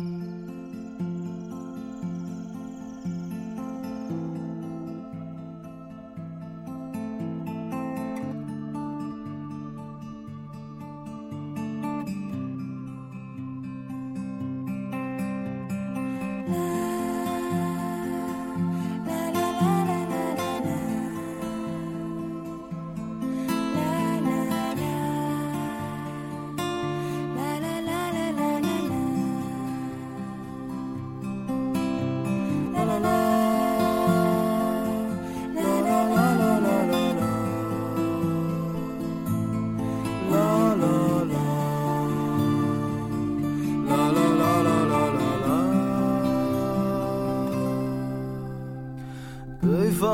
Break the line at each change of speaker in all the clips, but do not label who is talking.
Mm-hmm.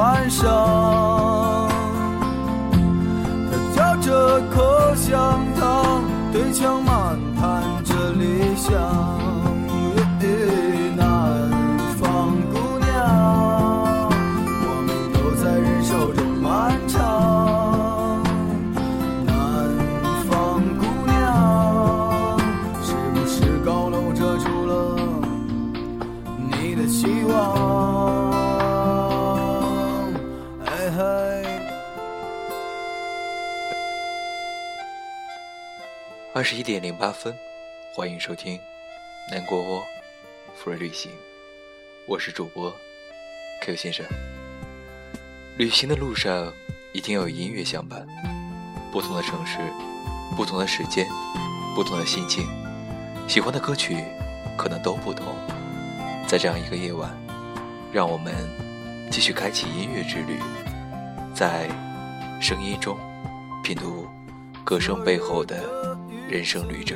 晚上，他嚼着口
二十一点零八分，欢迎收听《南国窝福瑞旅行》，我是主播 Q 先生。旅行的路上一定要有音乐相伴，不同的城市，不同的时间，不同的心境，喜欢的歌曲可能都不同。在这样一个夜晚，让我们继续开启音乐之旅，在声音中品读歌声背后的。人生旅者，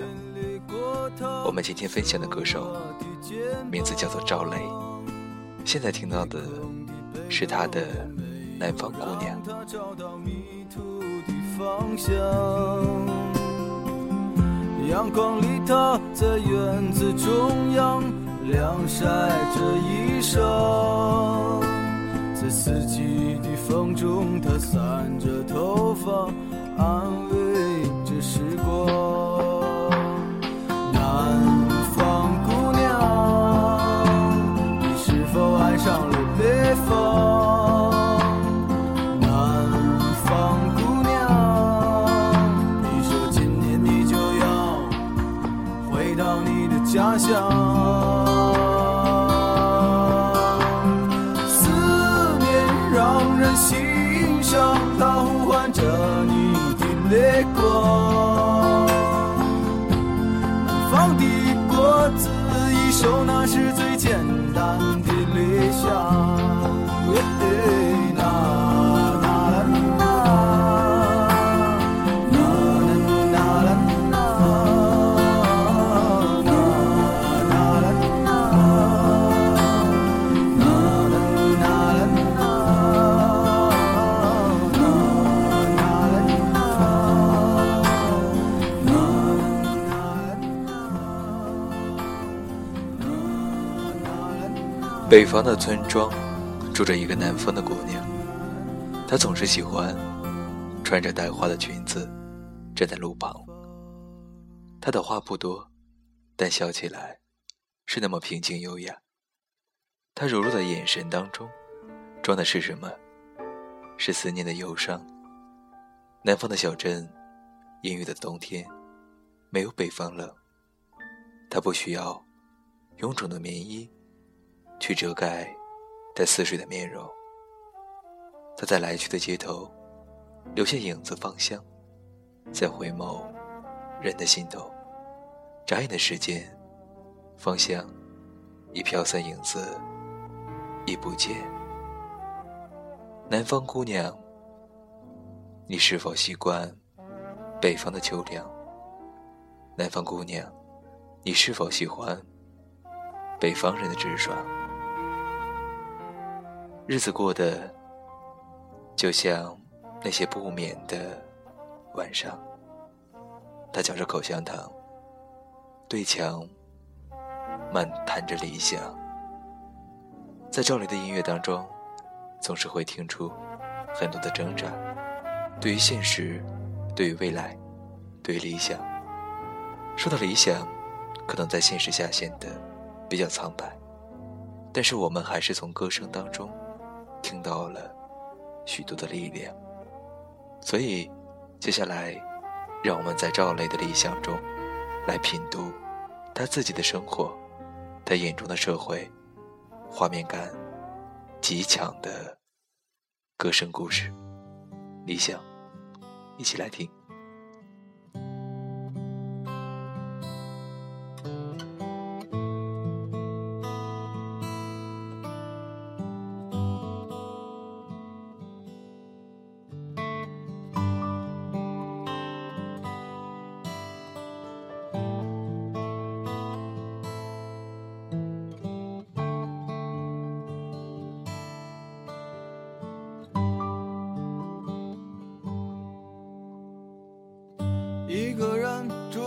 我们今天分享的歌手名字叫做赵雷。现在听到的是他的《南方姑娘》。
阳光里，他在院子中央晾晒着衣裳，在四季的风中，他散着头发，安慰
北方的村庄住着一个南方的姑娘，她总是喜欢穿着带花的裙子站在路旁。她的话不多，但笑起来是那么平静优雅。她柔弱的眼神当中装的是什么？是思念的忧伤。南方的小镇，阴郁的冬天，没有北方冷。她不需要臃肿的棉衣。去遮盖带似水的面容。他在来去的街头留下影子芳香，再回眸人的心头。眨眼的时间，芳香已飘散，影子已不见。南方姑娘，你是否习惯北方的秋凉？南方姑娘，你是否喜欢北方人的直爽？日子过得就像那些不眠的晚上。他嚼着口香糖，对墙漫谈着理想。在赵雷的音乐当中，总是会听出很多的挣扎，对于现实，对于未来，对于理想。说到理想，可能在现实下显得比较苍白，但是我们还是从歌声当中。听到了许多的力量，所以接下来，让我们在赵雷的理想中，来品读他自己的生活，他眼中的社会，画面感极强的歌声故事，理想，一起来听。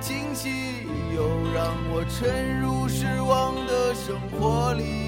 惊喜，又让我沉入失望的生活里。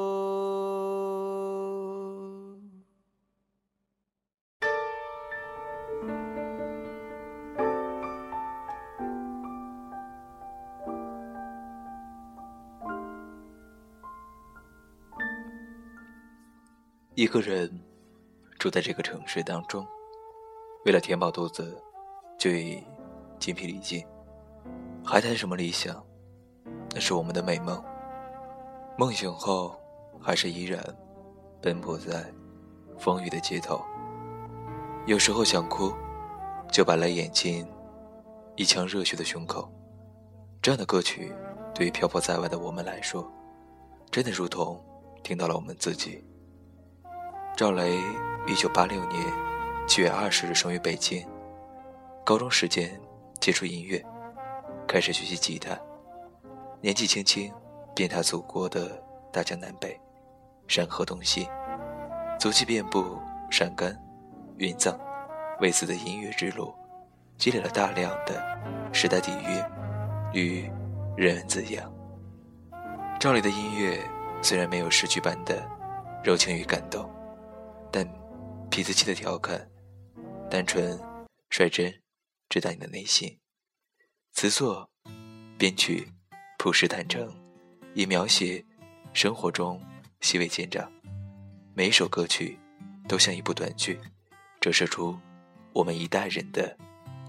一个人住在这个城市当中，为了填饱肚子，就已精疲力尽，还谈什么理想？那是我们的美梦。梦醒后，还是依然奔波在风雨的街头。有时候想哭，就把泪眼进一腔热血的胸口。这样的歌曲，对于漂泊在外的我们来说，真的如同听到了我们自己。赵雷，一九八六年七月二十日生于北京。高中时间接触音乐，开始学习吉他。年纪轻轻，遍踏祖国的大江南北、山河东西，足迹遍布山甘、云藏。为此的音乐之路，积累了大量的时代底蕴与人文滋养。赵雷的音乐虽然没有诗句般的柔情与感动。但痞子气的调侃，单纯率真，直达你的内心。词作、编曲朴实坦诚，以描写生活中细微见长。每一首歌曲都像一部短剧，折射出我们一代人的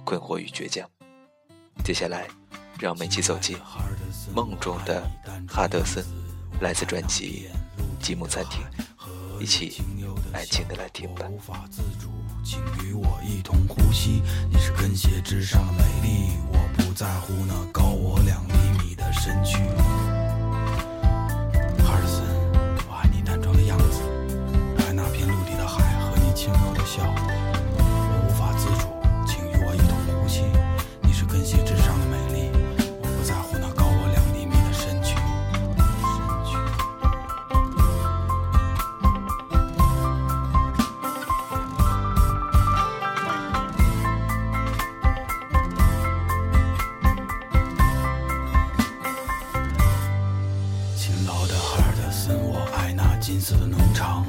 困惑与倔强。接下来，让我们一起走进梦中的哈德森，来自专辑《积木餐厅》。一起爱情的来听吧。
无法自主，请与我一同呼吸。你是跟鞋之上的美丽，我不在乎那高我两厘米的身躯。爱那金色的农场，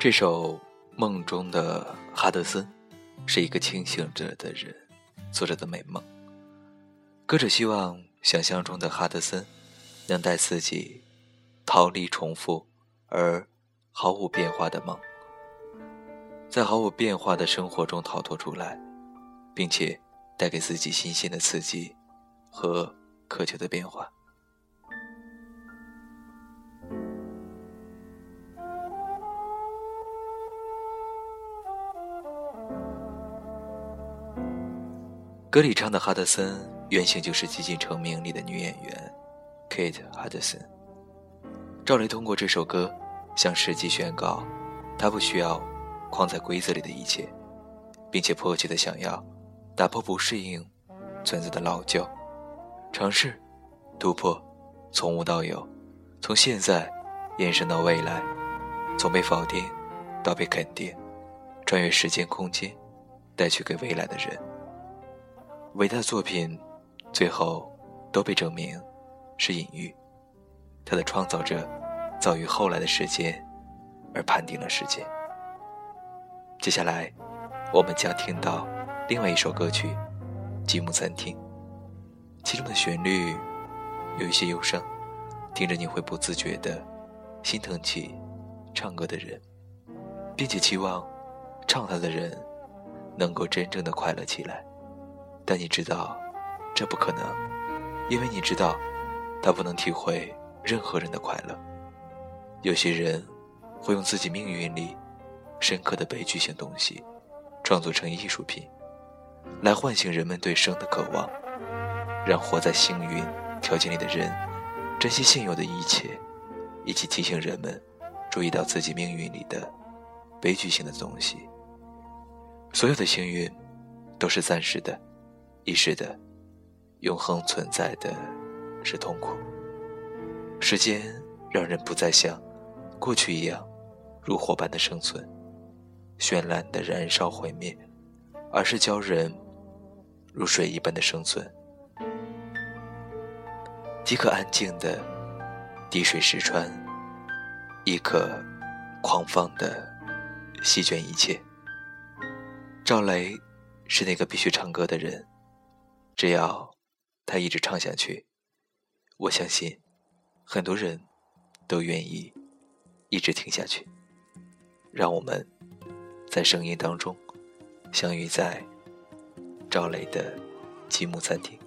这首《梦中的哈德森》是一个清醒着的人做着的美梦。歌者希望想象中的哈德森能带自己逃离重复而毫无变化的梦，在毫无变化的生活中逃脱出来，并且带给自己新鲜的刺激和渴求的变化。歌里唱的哈德森原型就是《寂静成名》里的女演员 Kate Hudson。赵雷通过这首歌向世界宣告，他不需要框在规则里的一切，并且迫切的想要打破不适应存在的老旧，尝试突破从无到有，从现在延伸到未来，从被否定到被肯定，穿越时间空间，带去给未来的人。伟大的作品，最后都被证明是隐喻。他的创造者早于后来的时间而判定了时间。接下来，我们将听到另外一首歌曲《积木餐厅》，其中的旋律有一些忧伤，听着你会不自觉地心疼起唱歌的人，并且期望唱它的人能够真正的快乐起来。但你知道，这不可能，因为你知道，他不能体会任何人的快乐。有些人会用自己命运里深刻的悲剧性东西，创作成艺术品，来唤醒人们对生的渴望，让活在幸运条件里的人珍惜现有的一切，以及提醒人们注意到自己命运里的悲剧性的东西。所有的幸运都是暂时的。一时的，永恒存在的是痛苦。时间让人不再像过去一样如火般的生存，绚烂的燃烧毁灭，而是教人如水一般的生存，即可安静的滴水石穿，亦可狂放的席卷一切。赵雷是那个必须唱歌的人。只要他一直唱下去，我相信很多人都愿意一直听下去。让我们在声音当中相遇在赵雷的积木餐厅。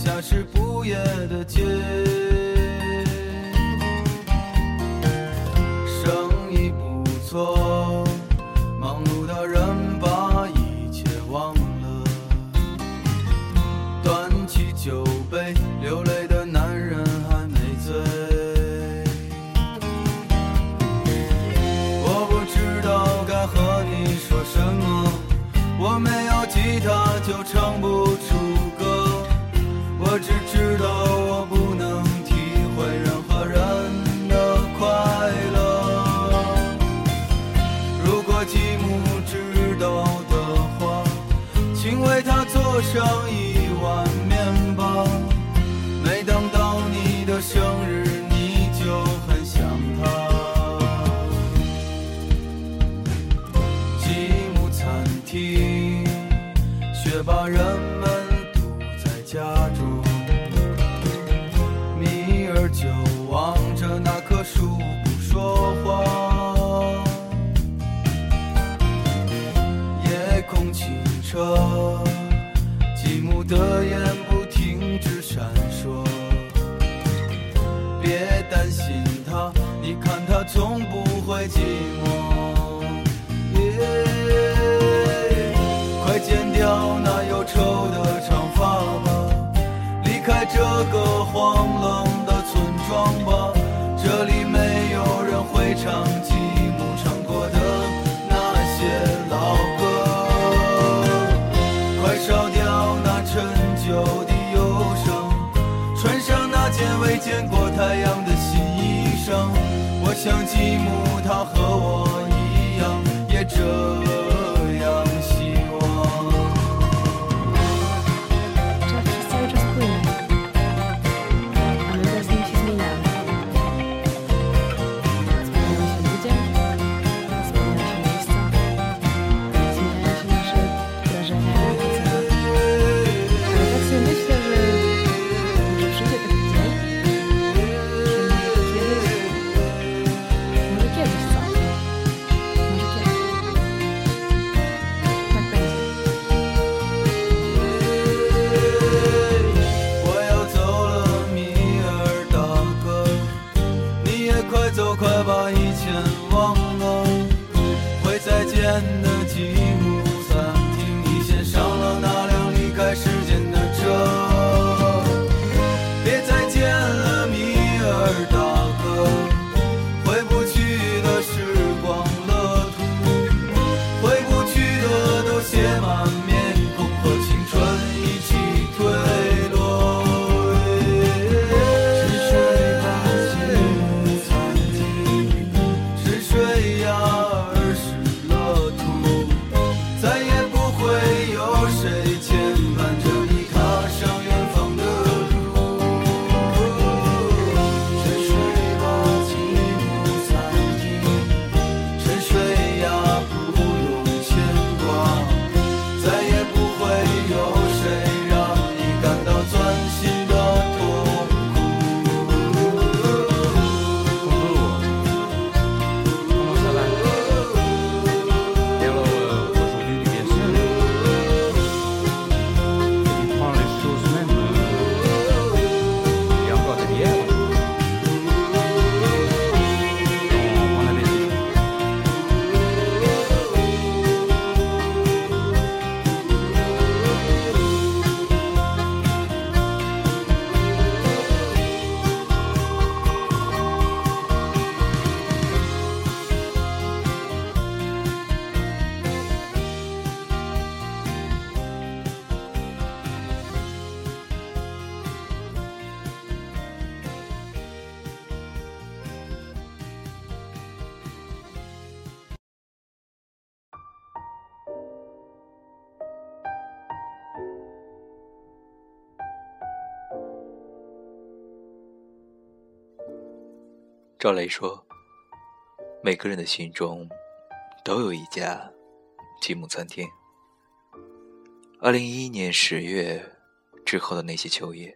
下是不夜的街寂寞。耶快剪掉那忧愁的长发吧，离开这个荒冷的村庄吧。这里没有人会唱吉姆唱过的那些老歌。快烧掉那陈旧的忧伤，穿上那件未见过太阳。像吉姆他和我一样，也这
赵雷说：“每个人的心中都有一家吉姆餐厅。”二零一一年十月之后的那些秋夜，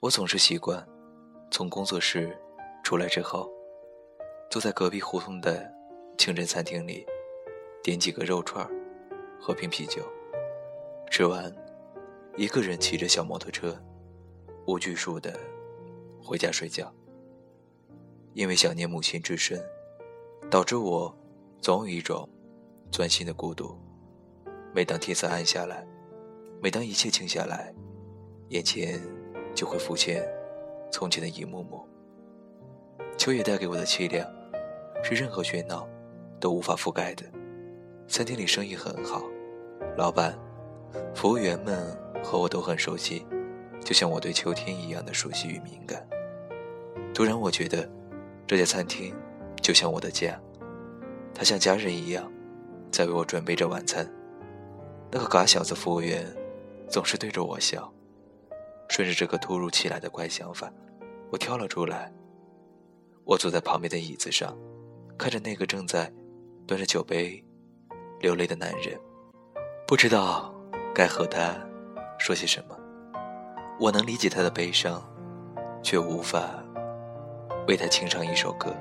我总是习惯从工作室出来之后，坐在隔壁胡同的清真餐厅里，点几个肉串儿，喝瓶啤酒，吃完，一个人骑着小摩托车，无拘束的回家睡觉。因为想念母亲之深，导致我总有一种钻心的孤独。每当天色暗下来，每当一切静下来，眼前就会浮现从前的一幕幕。秋叶带给我的凄凉，是任何喧闹都无法覆盖的。餐厅里生意很好，老板、服务员们和我都很熟悉，就像我对秋天一样的熟悉与敏感。突然，我觉得这家餐厅就像我的家，他像家人一样，在为我准备着晚餐。那个嘎小子服务员总是对着我笑。顺着这个突如其来的怪想法，我跳了出来。我坐在旁边的椅子上，看着那个正在端着酒杯流泪的男人，不知道该和他说些什么。我能理解他的悲伤，却无法为他清唱一首歌。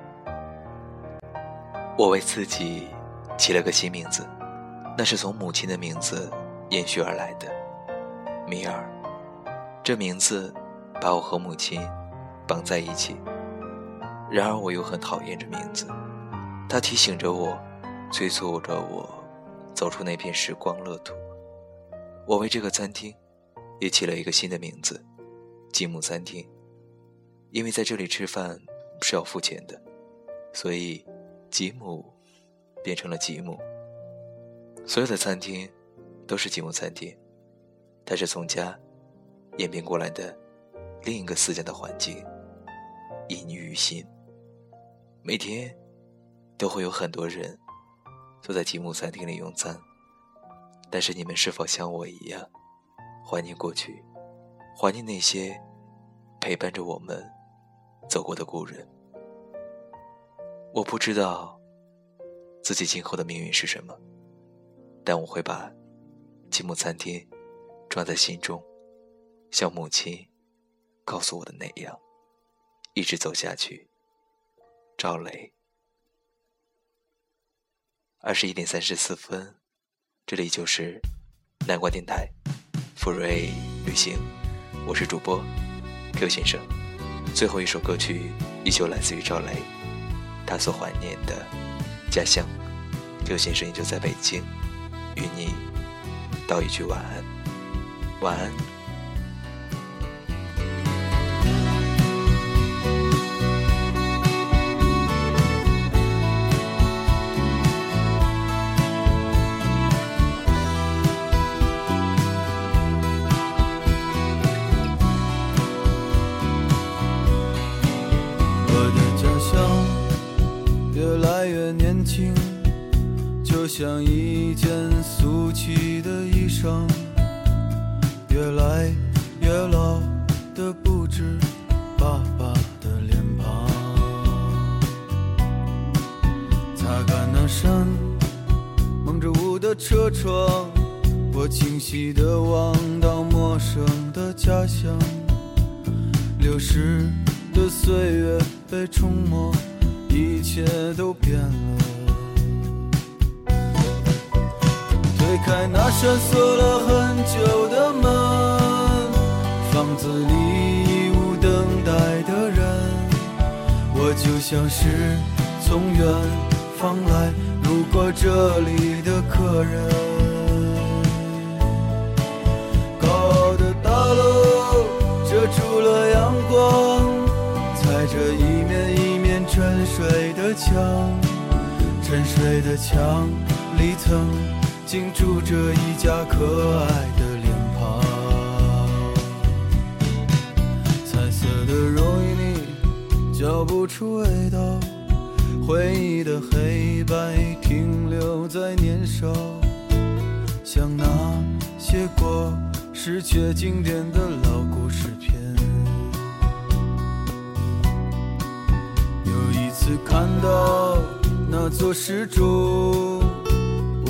我为自己起了个新名字，那是从母亲的名字延续而来的，米尔。这名字把我和母亲绑在一起。然而我又很讨厌这名字，它提醒着我，催促着我走出那片时光乐土。我为这个餐厅也起了一个新的名字——吉姆餐厅，因为在这里吃饭是要付钱的，所以吉姆变成了吉姆。所有的餐厅都是吉姆餐厅，它是从家。演变过来的另一个思想的环境，隐匿于心。每天都会有很多人坐在吉姆餐厅里用餐，但是你们是否像我一样怀念过去，怀念那些陪伴着我们走过的故人？我不知道自己今后的命运是什么，但我会把吉姆餐厅装在心中。像母亲告诉我的那样，一直走下去。赵雷，二十一点三十四分，这里就是南瓜电台，富瑞旅行，我是主播 Q 先生。最后一首歌曲依旧来自于赵雷，他所怀念的家乡。刘先生依旧在北京，与你道一句晚安，晚安。
像一件俗气的衣裳，越来越老的不止爸爸的脸庞。擦干那扇蒙着雾的车窗，我清晰地望到陌生的家乡。流逝的岁月被冲没，一切都变了。开那扇锁了很久的门，房子里已无等待的人，我就像是从远方来路过这里的客人。高傲的大楼遮住了阳光，踩着一面一面沉睡的墙，沉睡的墙里曾。竟住着一家可爱的脸庞，彩色的容易腻，嚼不出味道。回忆的黑白停留在年少，像那些过时却经典的老故事片。有一次看到那座石柱。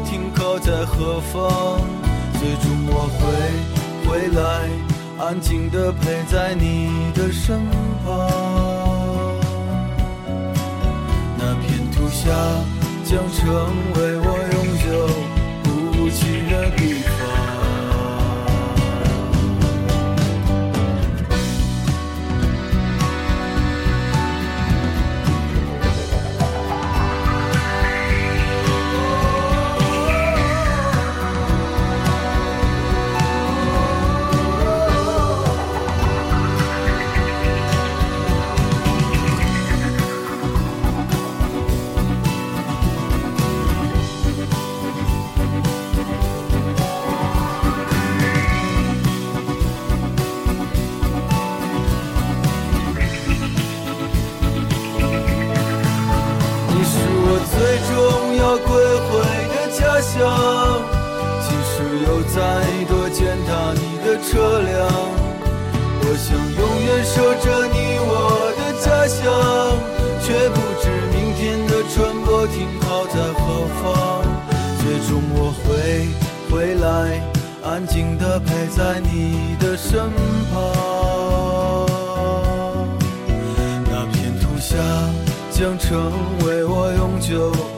停靠。在何方？最终我会回来，安静的陪在你的身旁。那片土下将成为我永久不弃终我会回来，安静的陪在你的身旁。那片土下将成为我永久。